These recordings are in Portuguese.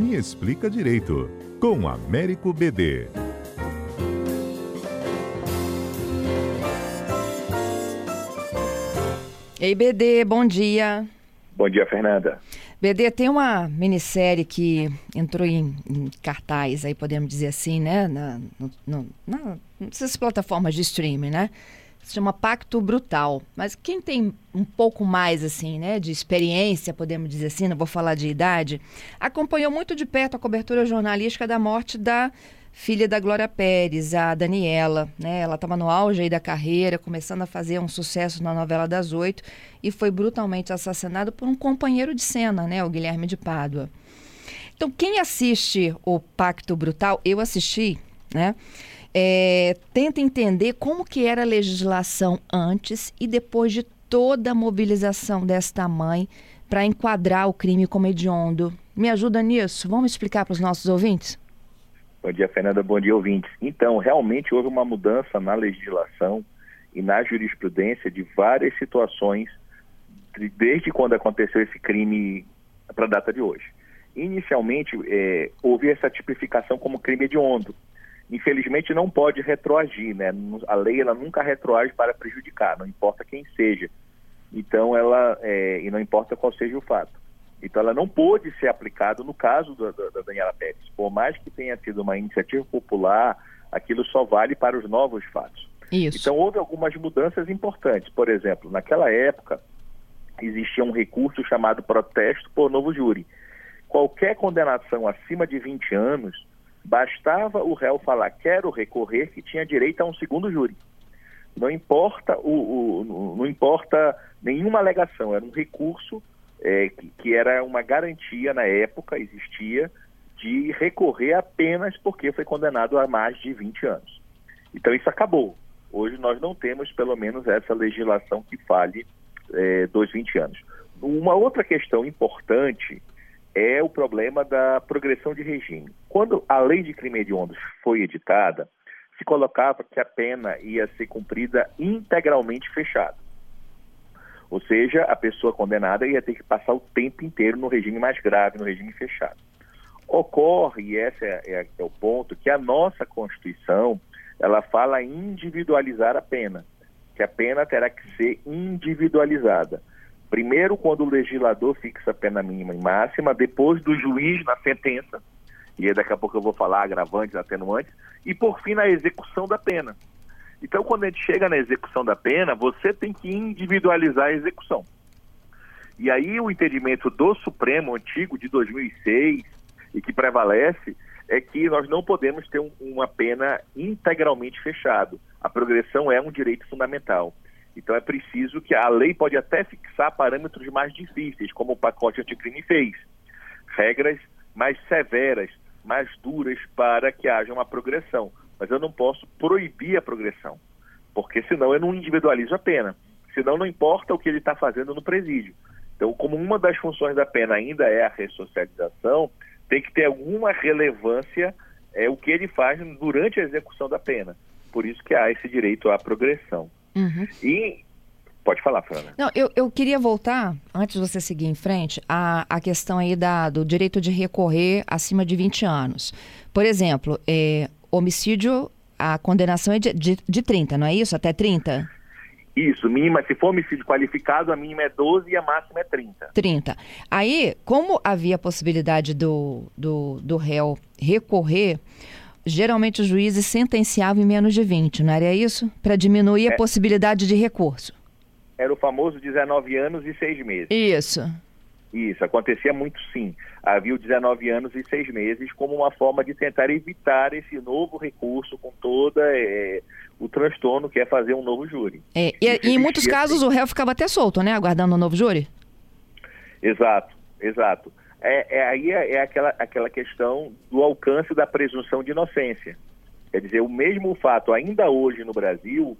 Me Explica Direito, com Américo BD. Ei, BD, bom dia. Bom dia, Fernanda. BD, tem uma minissérie que entrou em, em cartaz, aí podemos dizer assim, né? Na, no, no, na, nessas plataformas de streaming, né? Se chama Pacto Brutal. Mas quem tem um pouco mais, assim, né, de experiência, podemos dizer assim, não vou falar de idade, acompanhou muito de perto a cobertura jornalística da morte da filha da Glória Pérez, a Daniela. Né? Ela estava no auge da carreira, começando a fazer um sucesso na novela das oito e foi brutalmente assassinado por um companheiro de cena, né? o Guilherme de Pádua. Então, quem assiste o Pacto Brutal, eu assisti, né? É, tenta entender como que era a legislação antes e depois de toda a mobilização desta mãe para enquadrar o crime como hediondo. Me ajuda nisso? Vamos explicar para os nossos ouvintes? Bom dia, Fernanda. Bom dia, ouvintes. Então, realmente houve uma mudança na legislação e na jurisprudência de várias situações desde quando aconteceu esse crime para a data de hoje. Inicialmente, é, houve essa tipificação como crime hediondo. Infelizmente, não pode retroagir, né? A lei ela nunca retroage para prejudicar, não importa quem seja. Então, ela é, e não importa qual seja o fato. Então, ela não pôde ser aplicada no caso da, da, da Daniela Pérez. Por mais que tenha sido uma iniciativa popular, aquilo só vale para os novos fatos. Isso. Então, houve algumas mudanças importantes. Por exemplo, naquela época, existia um recurso chamado protesto por novo júri. Qualquer condenação acima de 20 anos, bastava o réu falar quero recorrer que tinha direito a um segundo júri. Não importa o, o não importa nenhuma alegação, era um recurso é, que, que, era uma garantia na época, existia, de recorrer apenas porque foi condenado a mais de 20 anos. Então isso acabou. Hoje nós não temos, pelo menos, essa legislação que fale é, dos 20 anos. Uma outra questão importante é o problema da progressão de regime. Quando a lei de crime hediondo foi editada, se colocava que a pena ia ser cumprida integralmente fechada. Ou seja, a pessoa condenada ia ter que passar o tempo inteiro no regime mais grave, no regime fechado. Ocorre, e esse é, é, é o ponto, que a nossa Constituição ela fala individualizar a pena, que a pena terá que ser individualizada. Primeiro, quando o legislador fixa a pena mínima e máxima, depois do juiz na sentença, e daqui a pouco eu vou falar agravantes, atenuantes, e por fim na execução da pena. Então, quando a gente chega na execução da pena, você tem que individualizar a execução. E aí o entendimento do Supremo antigo de 2006 e que prevalece é que nós não podemos ter um, uma pena integralmente fechada. A progressão é um direito fundamental. Então é preciso que a lei pode até fixar parâmetros mais difíceis, como o pacote anticrime fez. Regras mais severas, mais duras para que haja uma progressão mas eu não posso proibir a progressão, porque senão eu não individualizo a pena. Senão não importa o que ele está fazendo no presídio. Então, como uma das funções da pena ainda é a ressocialização, tem que ter alguma relevância é, o que ele faz durante a execução da pena. Por isso que há esse direito à progressão. Uhum. E Pode falar, Fernanda. Não, eu, eu queria voltar, antes de você seguir em frente, a, a questão aí da, do direito de recorrer acima de 20 anos. Por exemplo, é, homicídio, a condenação é de, de, de 30, não é isso? Até 30? Isso, mínima, se for homicídio qualificado, a mínima é 12 e a máxima é 30. 30. Aí, como havia a possibilidade do, do, do réu recorrer, geralmente os juízes sentenciavam em menos de 20, não era isso? Para diminuir é, a possibilidade de recurso. Era o famoso 19 anos e 6 meses. Isso. Isso, acontecia muito sim. Havia 19 anos e 6 meses como uma forma de tentar evitar esse novo recurso com toda é, o transtorno que é fazer um novo júri. É, e, e em muitos casos o réu ficava até solto, né? Aguardando um novo júri? Exato, exato. É, é aí é, é, aquela, aquela questão do alcance da presunção de inocência. Quer dizer, o mesmo fato, ainda hoje no Brasil,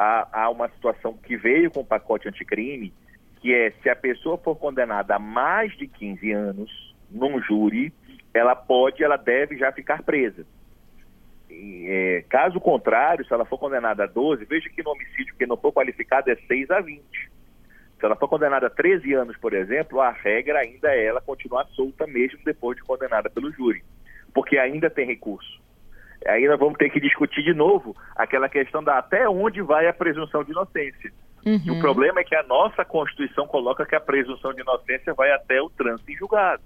há, há uma situação que veio com o pacote anticrime, que é se a pessoa for condenada a mais de 15 anos num júri, ela pode, ela deve já ficar presa. E, é, caso contrário, se ela for condenada a 12, veja que no homicídio que não for qualificado é 6 a 20. Se ela for condenada a 13 anos, por exemplo, a regra ainda é ela continuar solta mesmo depois de condenada pelo júri, porque ainda tem recurso. Aí nós vamos ter que discutir de novo aquela questão da até onde vai a presunção de inocência. Uhum. o problema é que a nossa Constituição coloca que a presunção de inocência vai até o trânsito em julgado.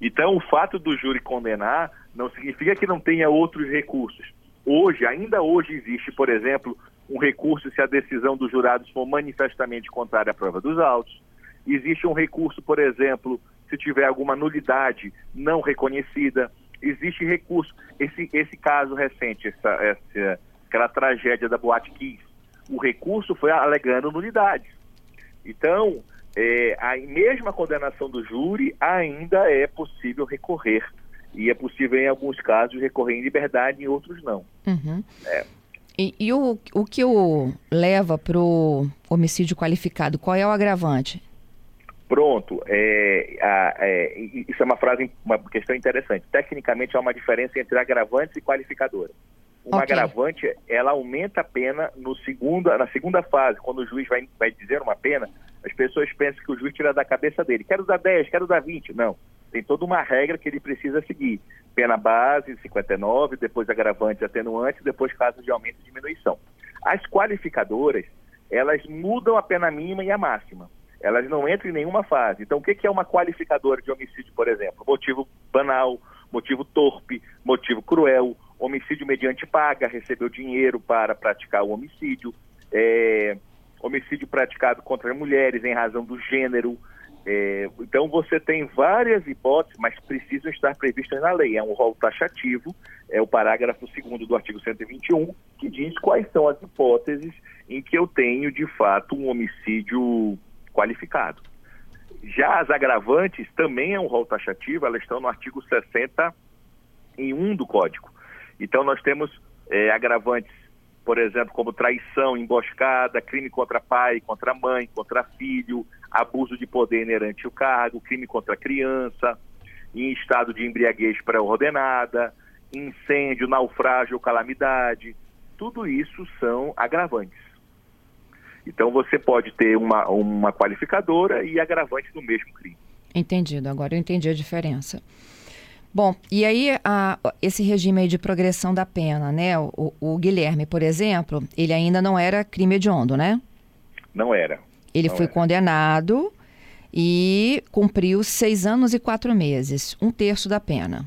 Então, o fato do júri condenar não significa que não tenha outros recursos. Hoje, ainda hoje existe, por exemplo, um recurso se a decisão dos jurados for manifestamente contrária à prova dos autos. Existe um recurso, por exemplo, se tiver alguma nulidade não reconhecida. Existe recurso. Esse, esse caso recente, essa, essa, aquela tragédia da Boate Kiss, o recurso foi alegando nulidades. Então, é, a mesma condenação do júri ainda é possível recorrer. E é possível, em alguns casos, recorrer em liberdade, em outros não. Uhum. É. E, e, o, o que o leva para o homicídio qualificado? Qual é o agravante? Pronto, é, a, é, isso é uma frase, uma questão interessante. Tecnicamente há uma diferença entre agravantes e qualificadora. Uma okay. agravante, ela aumenta a pena no segunda, na segunda fase, quando o juiz vai, vai dizer uma pena, as pessoas pensam que o juiz tira da cabeça dele. Quero dar 10, quero dar 20. Não. Tem toda uma regra que ele precisa seguir. Pena base, 59, depois agravantes atenuantes, depois casos de aumento e diminuição. As qualificadoras, elas mudam a pena mínima e a máxima. Elas não entram em nenhuma fase. Então, o que é uma qualificadora de homicídio, por exemplo? Motivo banal, motivo torpe, motivo cruel, homicídio mediante paga, recebeu dinheiro para praticar o homicídio, é, homicídio praticado contra mulheres em razão do gênero. É, então você tem várias hipóteses, mas precisam estar previstas na lei. É um rol taxativo, é o parágrafo 2 do artigo 121, que diz quais são as hipóteses em que eu tenho, de fato, um homicídio qualificado. Já as agravantes também é um rol taxativo, elas estão no artigo 61 do Código. Então nós temos é, agravantes, por exemplo, como traição, emboscada, crime contra pai, contra mãe, contra filho, abuso de poder inerente ao cargo, crime contra criança, em estado de embriaguez pré-ordenada, incêndio, naufrágio calamidade. Tudo isso são agravantes. Então você pode ter uma, uma qualificadora e agravante no mesmo crime. Entendido, agora eu entendi a diferença. Bom, e aí a, esse regime aí de progressão da pena, né? O, o, Guilherme, por exemplo, ele ainda não era crime hediondo, né? Não era. Ele não foi era. condenado e cumpriu seis anos e quatro meses, um terço da pena.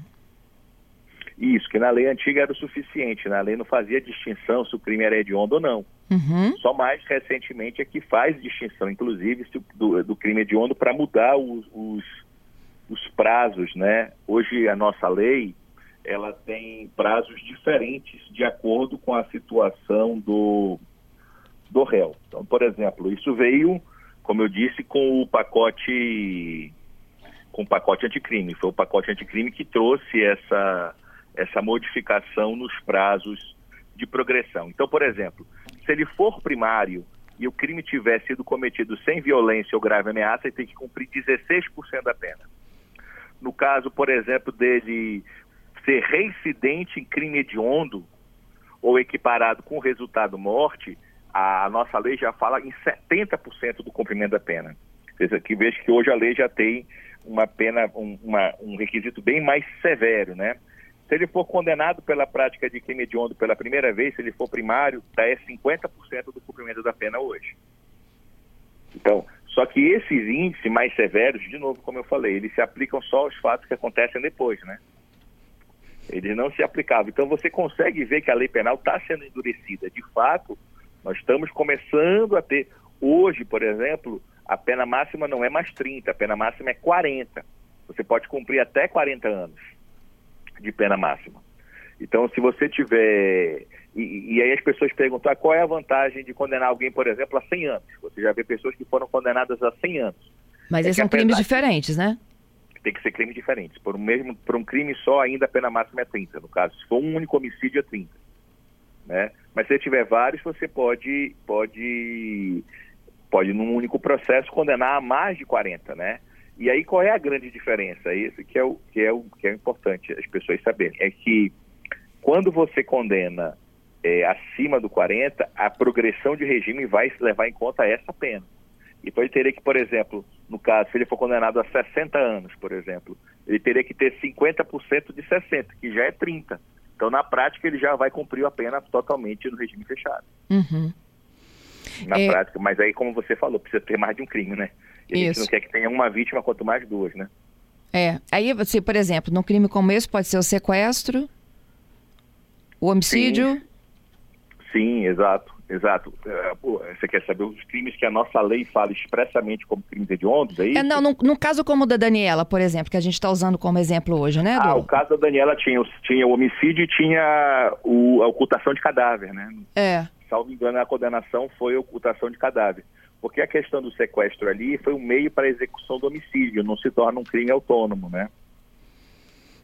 Isso, que na lei antiga era o suficiente. Na lei não fazia distinção se o crime era hediondo ou não. Uhum. Só mais recentemente é que faz distinção, inclusive, do, do crime hediondo para mudar os, os os prazos, né? Hoje a nossa lei ela tem prazos diferentes de acordo com a situação do, do réu. Então, por exemplo, isso veio, como eu disse, com o pacote com o pacote anticrime. Foi o pacote anticrime que trouxe essa, essa modificação nos prazos de progressão. Então, por exemplo, se ele for primário e o crime tiver sido cometido sem violência ou grave ameaça, ele tem que cumprir 16% da pena. No caso, por exemplo, dele ser reincidente em crime hediondo ou equiparado com resultado morte, a nossa lei já fala em 70% do cumprimento da pena. Que veja que hoje a lei já tem uma pena, um, uma, um requisito bem mais severo, né? Se ele for condenado pela prática de crime hediondo pela primeira vez, se ele for primário, tá é 50% do cumprimento da pena hoje. Então, só que esses índices mais severos, de novo, como eu falei, eles se aplicam só aos fatos que acontecem depois, né? Eles não se aplicavam. Então você consegue ver que a lei penal está sendo endurecida. De fato, nós estamos começando a ter. Hoje, por exemplo, a pena máxima não é mais 30, a pena máxima é 40. Você pode cumprir até 40 anos de pena máxima. Então, se você tiver. E, e, aí as pessoas perguntam ah, qual é a vantagem de condenar alguém, por exemplo, a 100 anos. Você já vê pessoas que foram condenadas a 100 anos. Mas é esses são crimes diferentes, né? Tem que ser crimes diferentes. Por um, mesmo, por um crime só, ainda a pena máxima é 30. No caso, se for um único homicídio, é 30. Né? Mas se tiver vários, você pode, pode, pode, num único processo, condenar a mais de 40, né? E aí qual é a grande diferença? Isso que é o que é o que é importante as pessoas saberem. É que quando você condena é, acima do 40, a progressão de regime vai levar em conta essa pena. Então ele teria que, por exemplo, no caso, se ele for condenado a 60 anos, por exemplo, ele teria que ter 50% de 60, que já é 30. Então, na prática, ele já vai cumprir a pena totalmente no regime fechado. Uhum. Na é... prática, mas aí, como você falou, precisa ter mais de um crime, né? E a gente não quer que tenha uma vítima, quanto mais duas, né? É. Aí você, por exemplo, num crime como esse, pode ser o sequestro, o homicídio. Sim, Sim exato. Exato. É, você quer saber os crimes que a nossa lei fala expressamente como crimes hediondos, é isso? É, não, no, no, caso como o da Daniela, por exemplo, que a gente está usando como exemplo hoje, né? Ah, o caso da Daniela tinha, tinha o homicídio e tinha o, a ocultação de cadáver, né? É. Salvo engano, a condenação foi a ocultação de cadáver. Porque a questão do sequestro ali foi um meio para a execução do homicídio, não se torna um crime autônomo, né?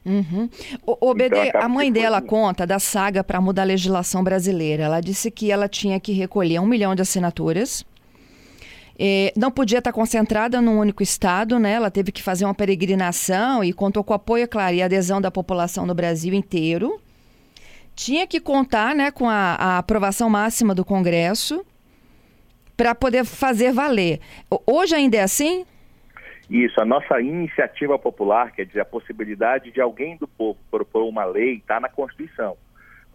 Uhum. O, o BD, então, a mãe dela conta da saga para mudar a legislação brasileira. Ela disse que ela tinha que recolher um milhão de assinaturas. não podia estar concentrada num único estado, né? Ela teve que fazer uma peregrinação e contou com o apoio, claro, e adesão da população no Brasil inteiro. Tinha que contar né, com a, a aprovação máxima do Congresso para poder fazer valer. Hoje ainda é assim? Isso, a nossa iniciativa popular, quer dizer, a possibilidade de alguém do povo propor uma lei, está na Constituição.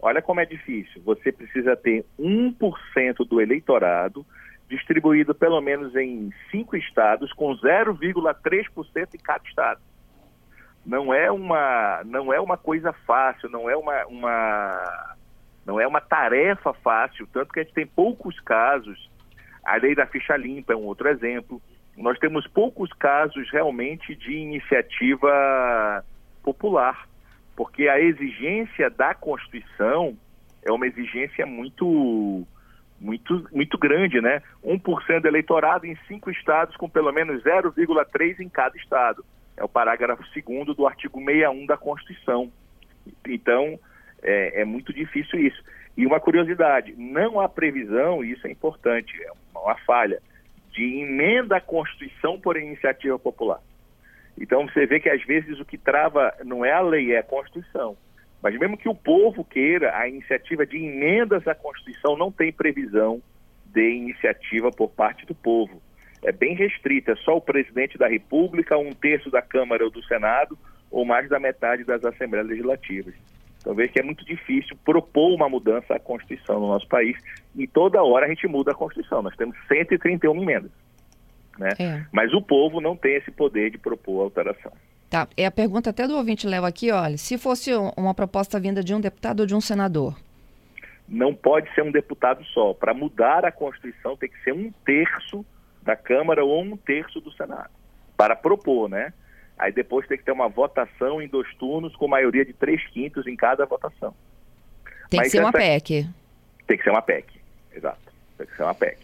Olha como é difícil. Você precisa ter 1% do eleitorado distribuído pelo menos em cinco estados, com 0,3% em cada estado. Não é uma, não é uma coisa fácil, não é uma, uma, não é uma tarefa fácil, tanto que a gente tem poucos casos. A lei da ficha limpa é um outro exemplo nós temos poucos casos realmente de iniciativa popular, porque a exigência da Constituição é uma exigência muito muito muito grande, né? 1% do eleitorado em cinco estados com pelo menos 0,3 em cada estado. É o parágrafo 2 do artigo 61 da Constituição. Então, é, é muito difícil isso. E uma curiosidade, não há previsão, e isso é importante, é uma falha, de emenda à Constituição por iniciativa popular. Então você vê que às vezes o que trava não é a lei, é a Constituição. Mas mesmo que o povo queira, a iniciativa de emendas à Constituição não tem previsão de iniciativa por parte do povo. É bem restrita, é só o presidente da República, um terço da Câmara ou do Senado, ou mais da metade das Assembleias Legislativas. Então veja que é muito difícil propor uma mudança à Constituição no nosso país e toda hora a gente muda a Constituição. Nós temos 131 emendas. Né? É. Mas o povo não tem esse poder de propor alteração. Tá, é a pergunta até do ouvinte Léo aqui, olha, se fosse uma proposta vinda de um deputado ou de um senador? Não pode ser um deputado só. Para mudar a Constituição tem que ser um terço da Câmara ou um terço do Senado. Para propor, né? Aí depois tem que ter uma votação em dois turnos com maioria de três quintos em cada votação. Tem Mas que ser uma PEC. Tem que ser uma PEC, exato. Tem que ser uma PEC.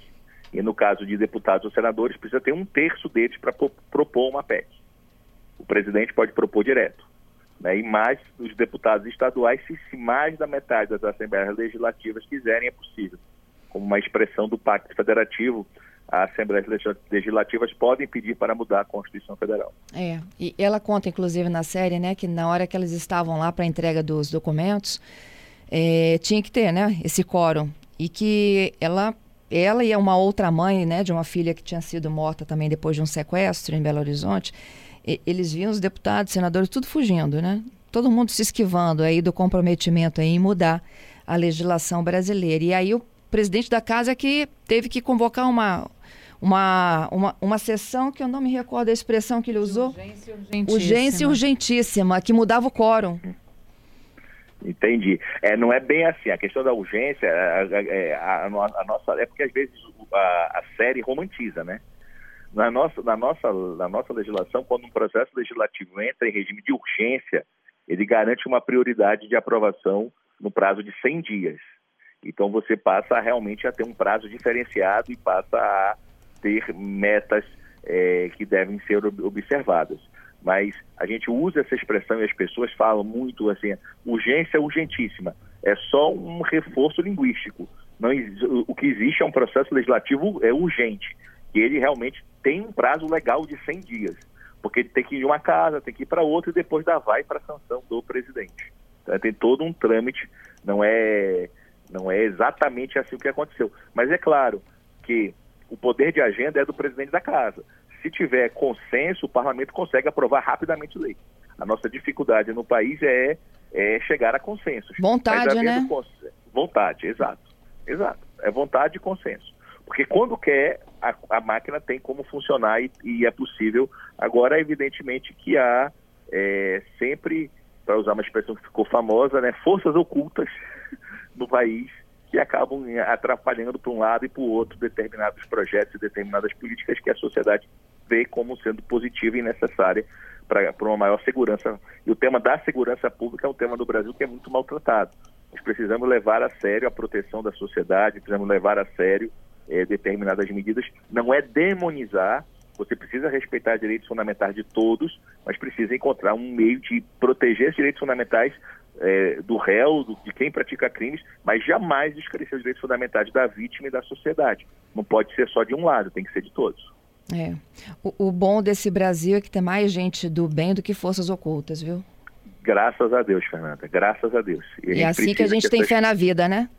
E no caso de deputados ou senadores, precisa ter um terço deles para propor uma PEC. O presidente pode propor direto. Né? E mais os deputados estaduais, se mais da metade das assembleias legislativas quiserem, é possível. Como uma expressão do Pacto Federativo, as Assembleias Legislativas podem pedir para mudar a Constituição Federal. É, e ela conta, inclusive, na série, né, que na hora que eles estavam lá para a entrega dos documentos, é, tinha que ter, né, esse quórum. E que ela, ela e uma outra mãe, né, de uma filha que tinha sido morta também depois de um sequestro em Belo Horizonte, e, eles viam os deputados, senadores, tudo fugindo, né? Todo mundo se esquivando aí do comprometimento aí em mudar a legislação brasileira. E aí o presidente da casa é que teve que convocar uma, uma, uma, uma sessão que eu não me recordo a expressão que ele usou. Urgência urgentíssima. Urgência urgentíssima, que mudava o quórum. Entendi. É, não é bem assim. A questão da urgência, a, a, a, a nossa. É porque às vezes a, série romantiza, né? Na nossa, na, nossa, na nossa legislação, quando um processo legislativo entra em regime de urgência, ele garante uma prioridade de aprovação no prazo de 100 dias. Então você passa realmente a ter um prazo diferenciado e passa a ter metas é, que devem ser observadas. Mas a gente usa essa expressão e as pessoas falam muito assim, urgência urgentíssima. É só um reforço linguístico. Não, o que existe é um processo legislativo é urgente, que ele realmente tem um prazo legal de 100 dias, porque ele tem que ir de uma casa, tem que ir para outra e depois dar vai para a sanção do presidente. Então, tem todo um trâmite, não é não é exatamente assim o que aconteceu. Mas é claro que o poder de agenda é do presidente da casa. Se tiver consenso, o parlamento consegue aprovar rapidamente lei. A nossa dificuldade no país é, é chegar a consensos. Vontade, né? Vontade, exato. Exato. É vontade e consenso. Porque quando quer, a, a máquina tem como funcionar e, e, é possível. Agora, evidentemente, que há é, sempre, para usar uma expressão que ficou famosa, né, forças ocultas no país que acabam atrapalhando para um lado e para o outro determinados projetos e determinadas políticas que a sociedade vê como sendo positiva e necessária para uma maior segurança. E o tema da segurança pública é um tema do Brasil que é muito maltratado. Nós precisamos levar a sério a proteção da sociedade, precisamos levar a sério é, determinadas medidas. Não é demonizar, você precisa respeitar direitos fundamentais de todos, mas precisa encontrar um meio de proteger os direitos fundamentais é, do réu, do, de quem pratica crimes, mas jamais descrescer os direitos fundamentais da vítima e da sociedade. Não pode ser só de um lado, tem que ser de todos. É. O, o bom desse Brasil é que tem mais gente do bem do que forças ocultas, viu? Graças a Deus, Fernanda. Graças a Deus. E, a é assim que a gente tem fé na vida, né?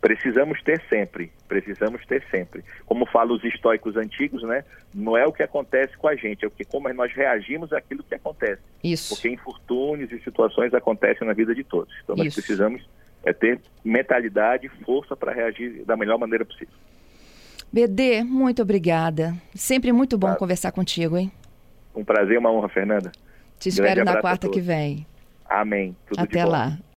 Precisamos ter sempre, precisamos ter sempre. Como falam os estoicos antigos, né? Não é o que acontece com a gente, é o que como nós reagimos àquilo que acontece. Isso. Porque infortúnios e situações acontecem na vida de todos. Então nós Isso. precisamos é ter mentalidade e força para reagir da melhor maneira possível. BD, muito obrigada. Sempre muito bom claro. conversar contigo, hein? Um prazer uma honra, Fernanda. Te espero na quarta que vem. Amém. Tudo Até lá.